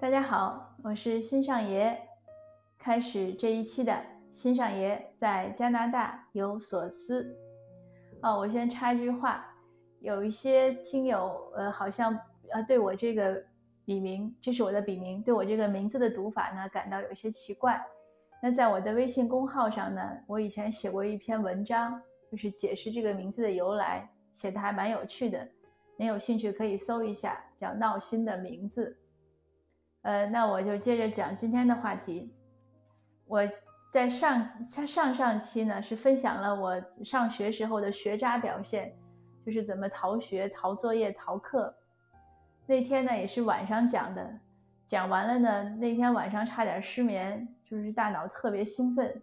大家好，我是新上爷。开始这一期的新上爷在加拿大有所思。哦，我先插一句话，有一些听友呃，好像呃对我这个笔名，这是我的笔名，对我这个名字的读法呢感到有些奇怪。那在我的微信公号上呢，我以前写过一篇文章，就是解释这个名字的由来，写的还蛮有趣的。您有兴趣可以搜一下，叫“闹心的名字”。呃，那我就接着讲今天的话题。我在上上上期呢是分享了我上学时候的学渣表现，就是怎么逃学、逃作业、逃课。那天呢也是晚上讲的，讲完了呢，那天晚上差点失眠，就是大脑特别兴奋，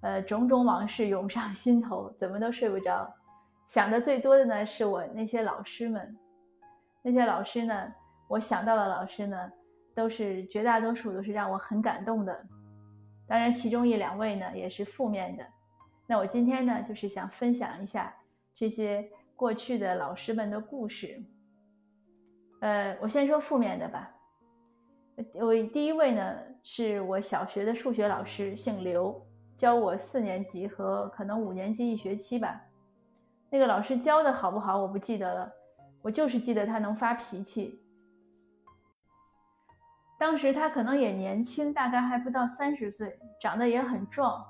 呃，种种往事涌上心头，怎么都睡不着。想的最多的呢是我那些老师们，那些老师呢，我想到的老师呢，都是绝大多数都是让我很感动的，当然其中一两位呢也是负面的。那我今天呢就是想分享一下这些过去的老师们的故事。呃，我先说负面的吧。我第一位呢是我小学的数学老师，姓刘，教我四年级和可能五年级一学期吧。那个老师教的好不好，我不记得了，我就是记得他能发脾气。当时他可能也年轻，大概还不到三十岁，长得也很壮，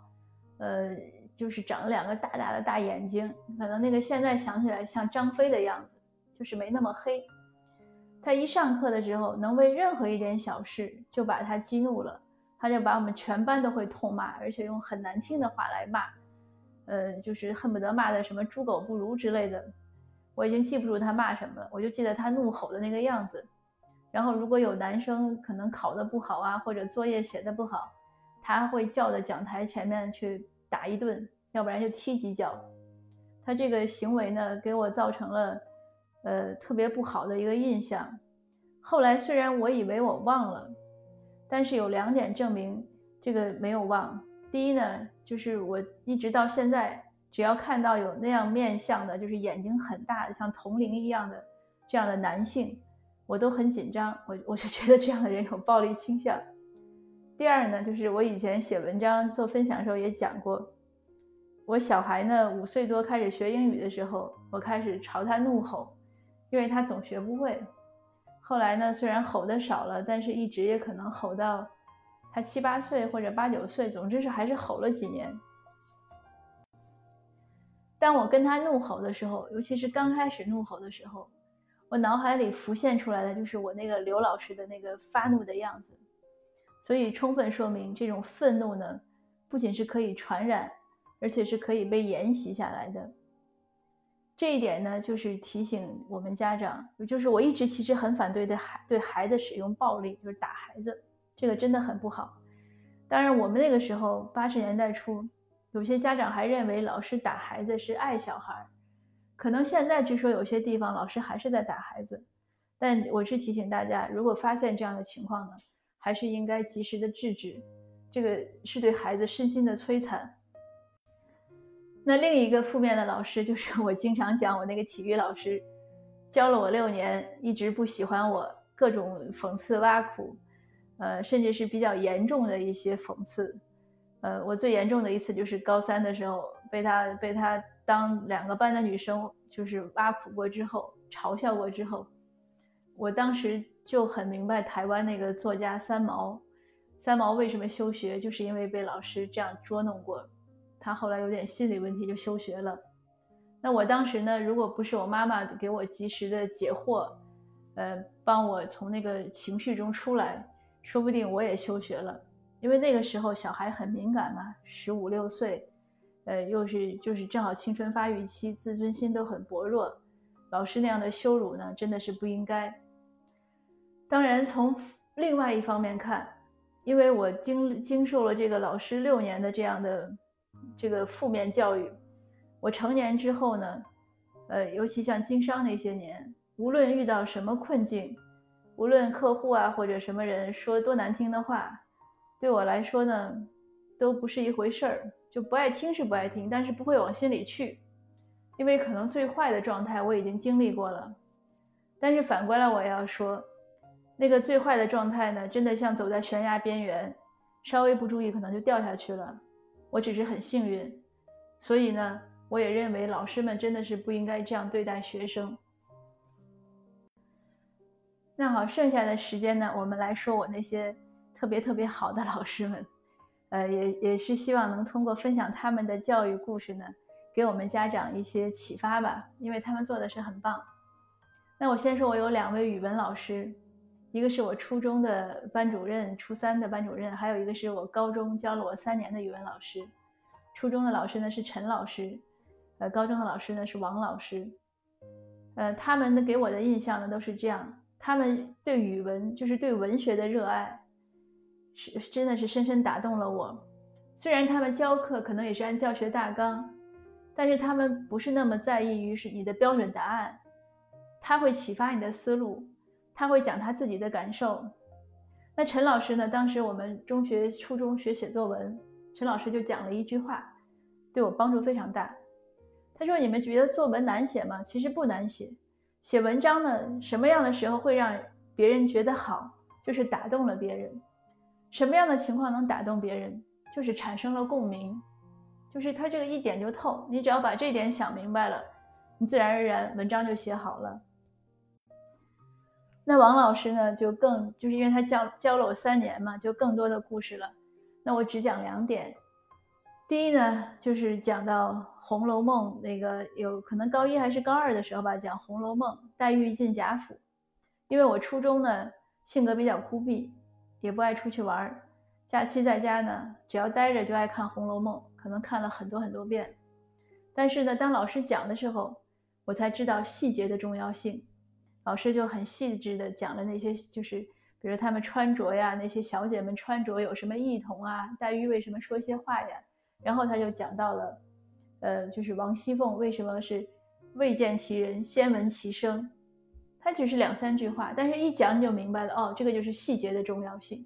呃，就是长了两个大大的大眼睛，可能那个现在想起来像张飞的样子，就是没那么黑。他一上课的时候，能为任何一点小事就把他激怒了，他就把我们全班都会痛骂，而且用很难听的话来骂。呃，就是恨不得骂的什么猪狗不如之类的，我已经记不住他骂什么了，我就记得他怒吼的那个样子。然后如果有男生可能考得不好啊，或者作业写的不好，他会叫到讲台前面去打一顿，要不然就踢几脚。他这个行为呢，给我造成了呃特别不好的一个印象。后来虽然我以为我忘了，但是有两点证明这个没有忘。第一呢，就是我一直到现在，只要看到有那样面相的，就是眼睛很大的，像铜铃一样的这样的男性，我都很紧张，我我就觉得这样的人有暴力倾向。第二呢，就是我以前写文章做分享的时候也讲过，我小孩呢五岁多开始学英语的时候，我开始朝他怒吼，因为他总学不会。后来呢，虽然吼的少了，但是一直也可能吼到。他七八岁或者八九岁，总之是还是吼了几年。当我跟他怒吼的时候，尤其是刚开始怒吼的时候，我脑海里浮现出来的就是我那个刘老师的那个发怒的样子。所以充分说明，这种愤怒呢，不仅是可以传染，而且是可以被沿袭下来的。这一点呢，就是提醒我们家长，就是我一直其实很反对对孩对孩子使用暴力，就是打孩子。这个真的很不好。当然，我们那个时候八十年代初，有些家长还认为老师打孩子是爱小孩。可能现在据说有些地方老师还是在打孩子，但我是提醒大家，如果发现这样的情况呢，还是应该及时的制止。这个是对孩子身心的摧残。那另一个负面的老师就是我经常讲我那个体育老师，教了我六年，一直不喜欢我，各种讽刺挖苦。呃，甚至是比较严重的一些讽刺，呃，我最严重的一次就是高三的时候，被他被他当两个班的女生就是挖苦过之后，嘲笑过之后，我当时就很明白台湾那个作家三毛，三毛为什么休学，就是因为被老师这样捉弄过，他后来有点心理问题就休学了。那我当时呢，如果不是我妈妈给我及时的解惑，呃，帮我从那个情绪中出来。说不定我也休学了，因为那个时候小孩很敏感嘛，十五六岁，呃，又是就是正好青春发育期，自尊心都很薄弱，老师那样的羞辱呢，真的是不应该。当然，从另外一方面看，因为我经经受了这个老师六年的这样的这个负面教育，我成年之后呢，呃，尤其像经商那些年，无论遇到什么困境。无论客户啊或者什么人说多难听的话，对我来说呢，都不是一回事儿。就不爱听是不爱听，但是不会往心里去，因为可能最坏的状态我已经经历过了。但是反过来我要说，那个最坏的状态呢，真的像走在悬崖边缘，稍微不注意可能就掉下去了。我只是很幸运，所以呢，我也认为老师们真的是不应该这样对待学生。那好，剩下的时间呢，我们来说我那些特别特别好的老师们，呃，也也是希望能通过分享他们的教育故事呢，给我们家长一些启发吧，因为他们做的是很棒。那我先说，我有两位语文老师，一个是我初中的班主任，初三的班主任，还有一个是我高中教了我三年的语文老师。初中的老师呢是陈老师，呃，高中的老师呢是王老师，呃，他们的给我的印象呢都是这样。他们对语文，就是对文学的热爱，是真的是深深打动了我。虽然他们教课可能也是按教学大纲，但是他们不是那么在意于是你的标准答案，他会启发你的思路，他会讲他自己的感受。那陈老师呢？当时我们中学、初中学写作文，陈老师就讲了一句话，对我帮助非常大。他说：“你们觉得作文难写吗？其实不难写。”写文章呢，什么样的时候会让别人觉得好，就是打动了别人。什么样的情况能打动别人，就是产生了共鸣，就是他这个一点就透。你只要把这点想明白了，你自然而然文章就写好了。那王老师呢，就更就是因为他教教了我三年嘛，就更多的故事了。那我只讲两点。第一呢，就是讲到。《红楼梦》那个有可能高一还是高二的时候吧，讲《红楼梦》，黛玉进贾府。因为我初中呢性格比较孤僻，也不爱出去玩儿，假期在家呢，只要待着就爱看《红楼梦》，可能看了很多很多遍。但是呢，当老师讲的时候，我才知道细节的重要性。老师就很细致的讲了那些，就是比如他们穿着呀，那些小姐们穿着有什么异同啊，黛玉为什么说些话呀，然后他就讲到了。呃，就是王熙凤为什么是未见其人先闻其声？他只是两三句话，但是一讲你就明白了哦，这个就是细节的重要性。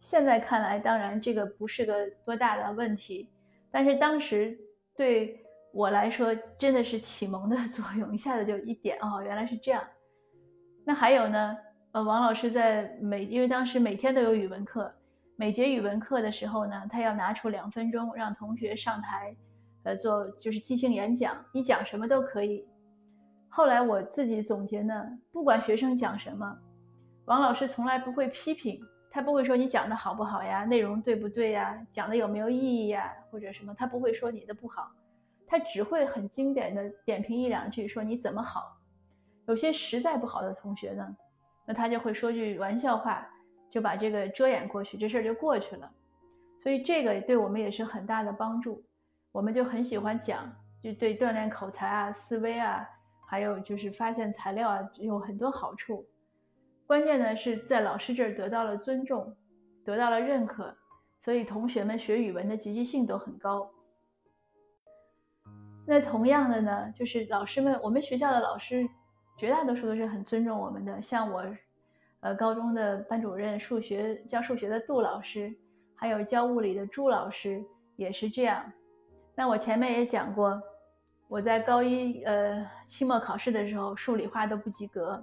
现在看来，当然这个不是个多大的问题，但是当时对我来说真的是启蒙的 作用，一下子就一点哦，原来是这样。那还有呢？呃，王老师在每因为当时每天都有语文课。每节语文课的时候呢，他要拿出两分钟让同学上台，呃，做就是即兴演讲，你讲什么都可以。后来我自己总结呢，不管学生讲什么，王老师从来不会批评，他不会说你讲的好不好呀，内容对不对呀，讲的有没有意义呀，或者什么，他不会说你的不好，他只会很经典的点评一两句，说你怎么好。有些实在不好的同学呢，那他就会说句玩笑话。就把这个遮掩过去，这事儿就过去了。所以这个对我们也是很大的帮助。我们就很喜欢讲，就对锻炼口才啊、思维啊，还有就是发现材料啊，有很多好处。关键呢是在老师这儿得到了尊重，得到了认可，所以同学们学语文的积极性都很高。那同样的呢，就是老师们，我们学校的老师绝大多数都是很尊重我们的，像我。呃，高中的班主任，数学教数学的杜老师，还有教物理的朱老师也是这样。那我前面也讲过，我在高一呃期末考试的时候，数理化都不及格。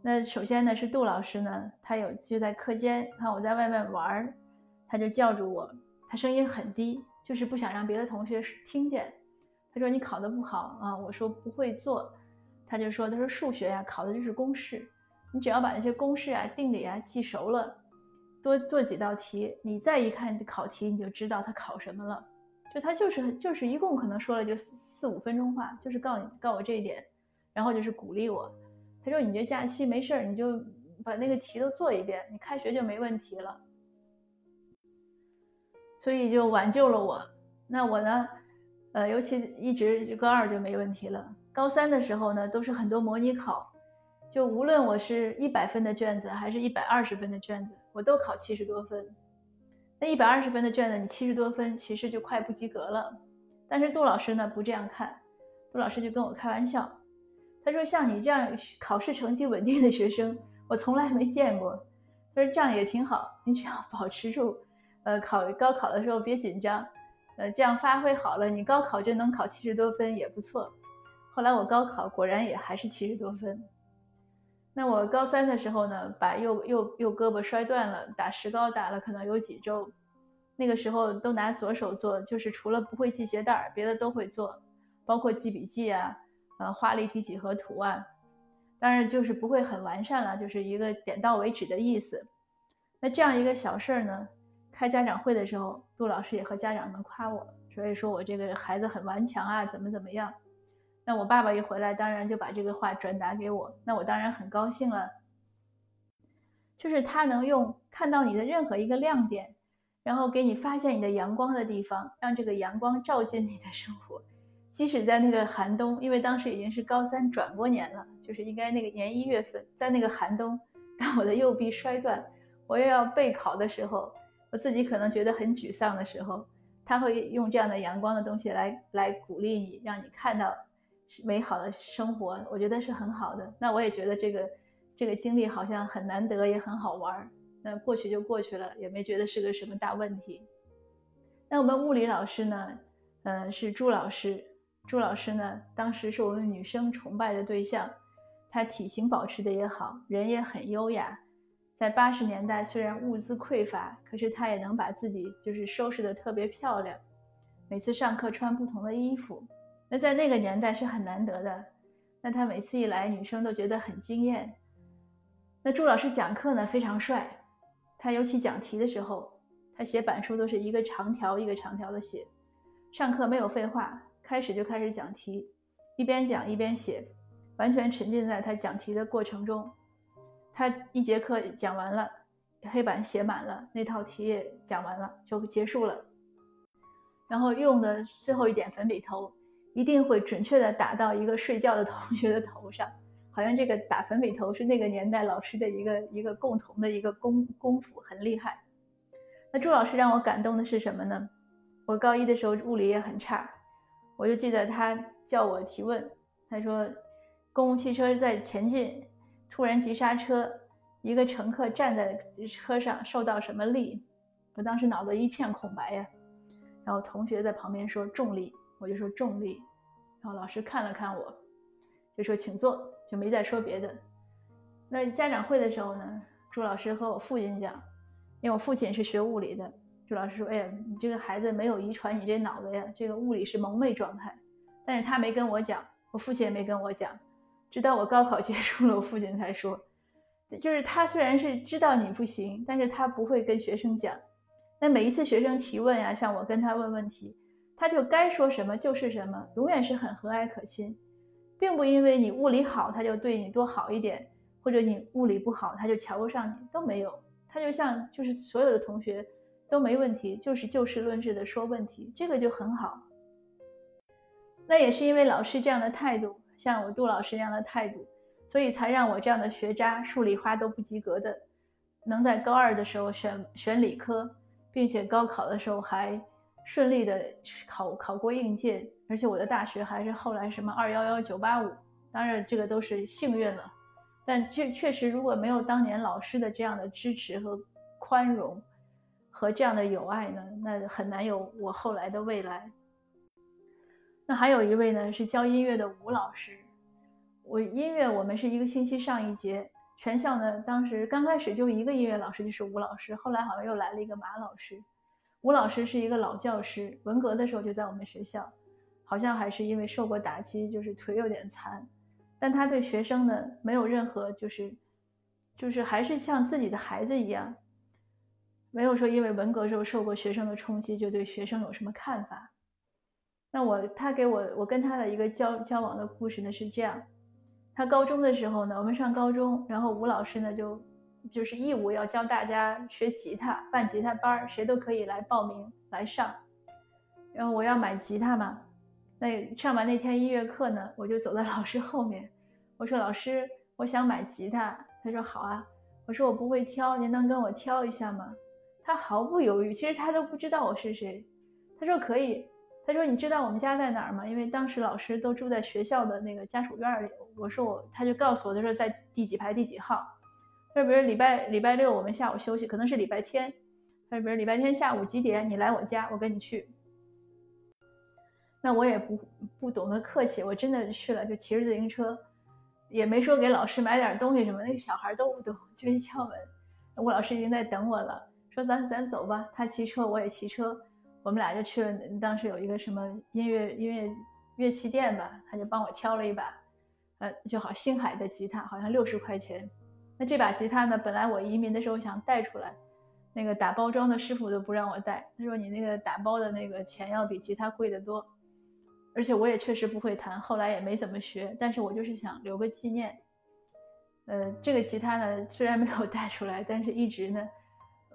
那首先呢是杜老师呢，他有就在课间，看我在外面玩儿，他就叫住我，他声音很低，就是不想让别的同学听见。他说你考得不好啊，我说不会做，他就说他说数学呀考的就是公式。你只要把那些公式啊、定理啊记熟了，多做几道题，你再一看考题，你就知道他考什么了。就他就是就是一共可能说了就四四五分钟话，就是告你告我这一点，然后就是鼓励我。他说：“你这假期没事儿，你就把那个题都做一遍，你开学就没问题了。”所以就挽救了我。那我呢，呃，尤其一直高二就没问题了。高三的时候呢，都是很多模拟考。就无论我是一百分的卷子，还是一百二十分的卷子，我都考七十多分。那一百二十分的卷子，你七十多分，其实就快不及格了。但是杜老师呢不这样看，杜老师就跟我开玩笑，他说：“像你这样考试成绩稳定的学生，我从来没见过。”他说：“这样也挺好，你只要 保持住，呃，考高考的时候别紧张，呃，这样发挥好了，你高考就能考七十多分也不错。”后来我高考果然也还是七十多分。那我高三的时候呢，把右右右胳膊摔断了，打石膏打了可能有几周。那个时候都拿左手做，就是除了不会系鞋带儿别的都会做，包括记笔记啊，呃，画立体几何图啊。当然就是不会很完善了，就是一个点到为止的意思。那这样一个小事儿呢，开家长会的时候，杜老师也和家长们夸我，所以说我这个孩子很顽强啊，怎么怎么样。那我爸爸一回来，当然就把这个话转达给我，那我当然很高兴了。就是他能用看到你的任何一个亮点。然后给你发现你的阳光的地方，让这个阳光照进你的生活，即使在那个寒冬，因为当时已经是高三转过年了，就是应该那个年一月份，在那个寒冬，当我的右臂摔断，我又要备考的时候，我自己可能觉得很沮丧的时候，他会用这样的阳光的东西来来鼓励你，让你看到美好的生活，我觉得是很好的。那我也觉得这个这个经历好像很难得，也很好玩儿。那过去就过去了，也没觉得是个什么大问题。那我们物理老师呢？嗯，是朱老师。朱老师呢，当时是我们女生崇拜的对象。她体型保持的也好，人也很优雅。在八十年代，虽然物资匮乏，可是她也能把自己就是收拾的特别漂亮。每次上课穿不同的衣服，那在那个年代是很难得的。那他每次一来，女生都觉得很惊艳。那朱老师讲课呢，非常帅。他尤其讲题的时候，他写板书都是一个长条一个长条的写。上课没有废话，开始就开始讲题，一边讲一边写，完全沉浸在他讲题的过程中。他一节课讲完了，黑板写满了，那套题也讲完了，就结束了。然后用的最后一点粉笔头，一定会准确的打到一个睡觉的同学的头上。好像这个打粉笔头是那个年代老师的一个一个共同的一个功功夫，很厉害。那朱老师让我感动的是什么呢？我高一的时候物理也很差，我就记得他叫我提问，他说公共汽车在前进，突然急刹车，一个乘客站在车上受到什么力？我当时脑子一片空白呀。然后同学在旁边说重力，我就说重力。然后老师看了看我，就说请坐。就没再说别的。那家长会的时候呢，朱老师和我父亲讲，因为我父亲是学物理的。朱老师说：“哎呀，你这个孩子没有遗传你这脑子呀，这个物理是蒙昧状态。”但是他没跟我讲，我父亲也没跟我讲，直到我高考结束了，我父亲才说，就是他虽然是知道你不行，但是他不会跟学生讲。那每一次学生提问呀，像我跟他问问题，他就该说什么就是什么，永远是很和蔼可亲。并不因为你物理好，他就对你多好一点，或者你物理不好，他就瞧不上你，都没有。他就像就是所有的同学都没问题，就是就事论事的说问题，这个就很好。那也是因为老师这样的态度，像我杜老师那样的态度，所以才让我这样的学渣，数理化都不及格的，能在高二的时候选选理科，并且高考的时候还顺利的考考过应届。而且我的大学还是后来什么二幺幺九八五，当然这个都是幸运了，但确确实如果没有当年老师的这样的支持和宽容，和这样的友爱呢，那很难有我后来的未来。那还有一位呢是教音乐的吴老师，我音乐我们是一个星期上一节，全校呢当时刚开始就一个音乐老师就是吴老师，后来好像又来了一个马老师。吴老师是一个老教师，文革的时候就在我们学校。好像还是因为受过打击，就是腿有点残，但他对学生呢没有任何就是，就是还是像自己的孩子一样，没有说因为文革时候受过学生的冲击就对学生有什么看法。那我他给我我跟他的一个交交往的故事呢是这样，他高中的时候呢，我们上高中，然后吴老师呢就就是义务要教大家学吉他，办吉他班谁都可以来报名来上，然后我要买吉他嘛。那上完那天音乐课呢，我就走在 老师后面，我说：“老师，我想买吉他。”他说：“好啊。”我说：“我不会挑，您能跟我挑一下吗？”他毫不犹豫，其实他都不知道我是谁。他说：“可以。”他说：“你知道我们家在哪儿吗？因为当时老师都住在学校的那个家属院里。”我说：“我。”他就告诉我，他说在第几排第几号。说：“比如礼拜礼拜六我们下午休息，可能是礼拜天。”他说：“比如礼拜天下午几点？你来我家，我跟你去。”那我也不不懂得客气，我真的去了，就骑着自行车，也没说给老师买点东西什么，那个小孩都不懂，就一敲门，我老师已经在等我了，说咱咱走吧，他骑车我也骑车，我们俩就去了。当时有一个什么音乐音乐乐器店吧，他就帮我挑了一把，呃，就好星海的吉他，好像六十块钱。那这把吉他呢，本来我移民的时候想带出来，那个打包装的师傅都不让我带，他说你那个打包的那个钱要比吉他贵得多。而且我也确实不会弹，后来也没怎么学。但是我就是想留个纪念。呃，这个吉他呢，虽然没有带出来，但是一直呢，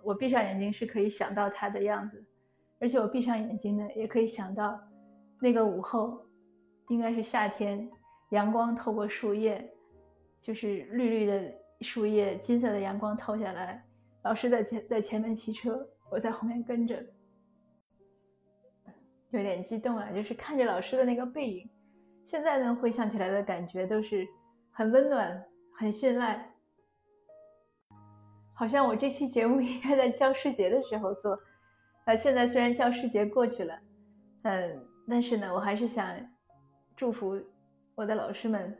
我闭上眼睛是可以想到它的样子。而且我闭上眼睛呢，也可以想到那个午后，应该是夏天，阳光透过树叶，就是绿绿的树叶，金色的阳光透下来。老师在前在前面骑车，我在后面跟着。有点激动啊，就是看着老师的那个背影，现在呢回想起来的感觉都是很温暖、很信赖。好像我这期节目应该在教师节的时候做，啊，现在虽然教师节过去了，嗯，但是呢，我还是想祝福我的老师们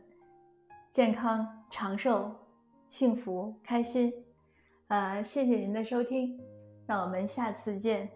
健康、长寿、幸福、开心。呃，谢谢您的收听，那我们下次见。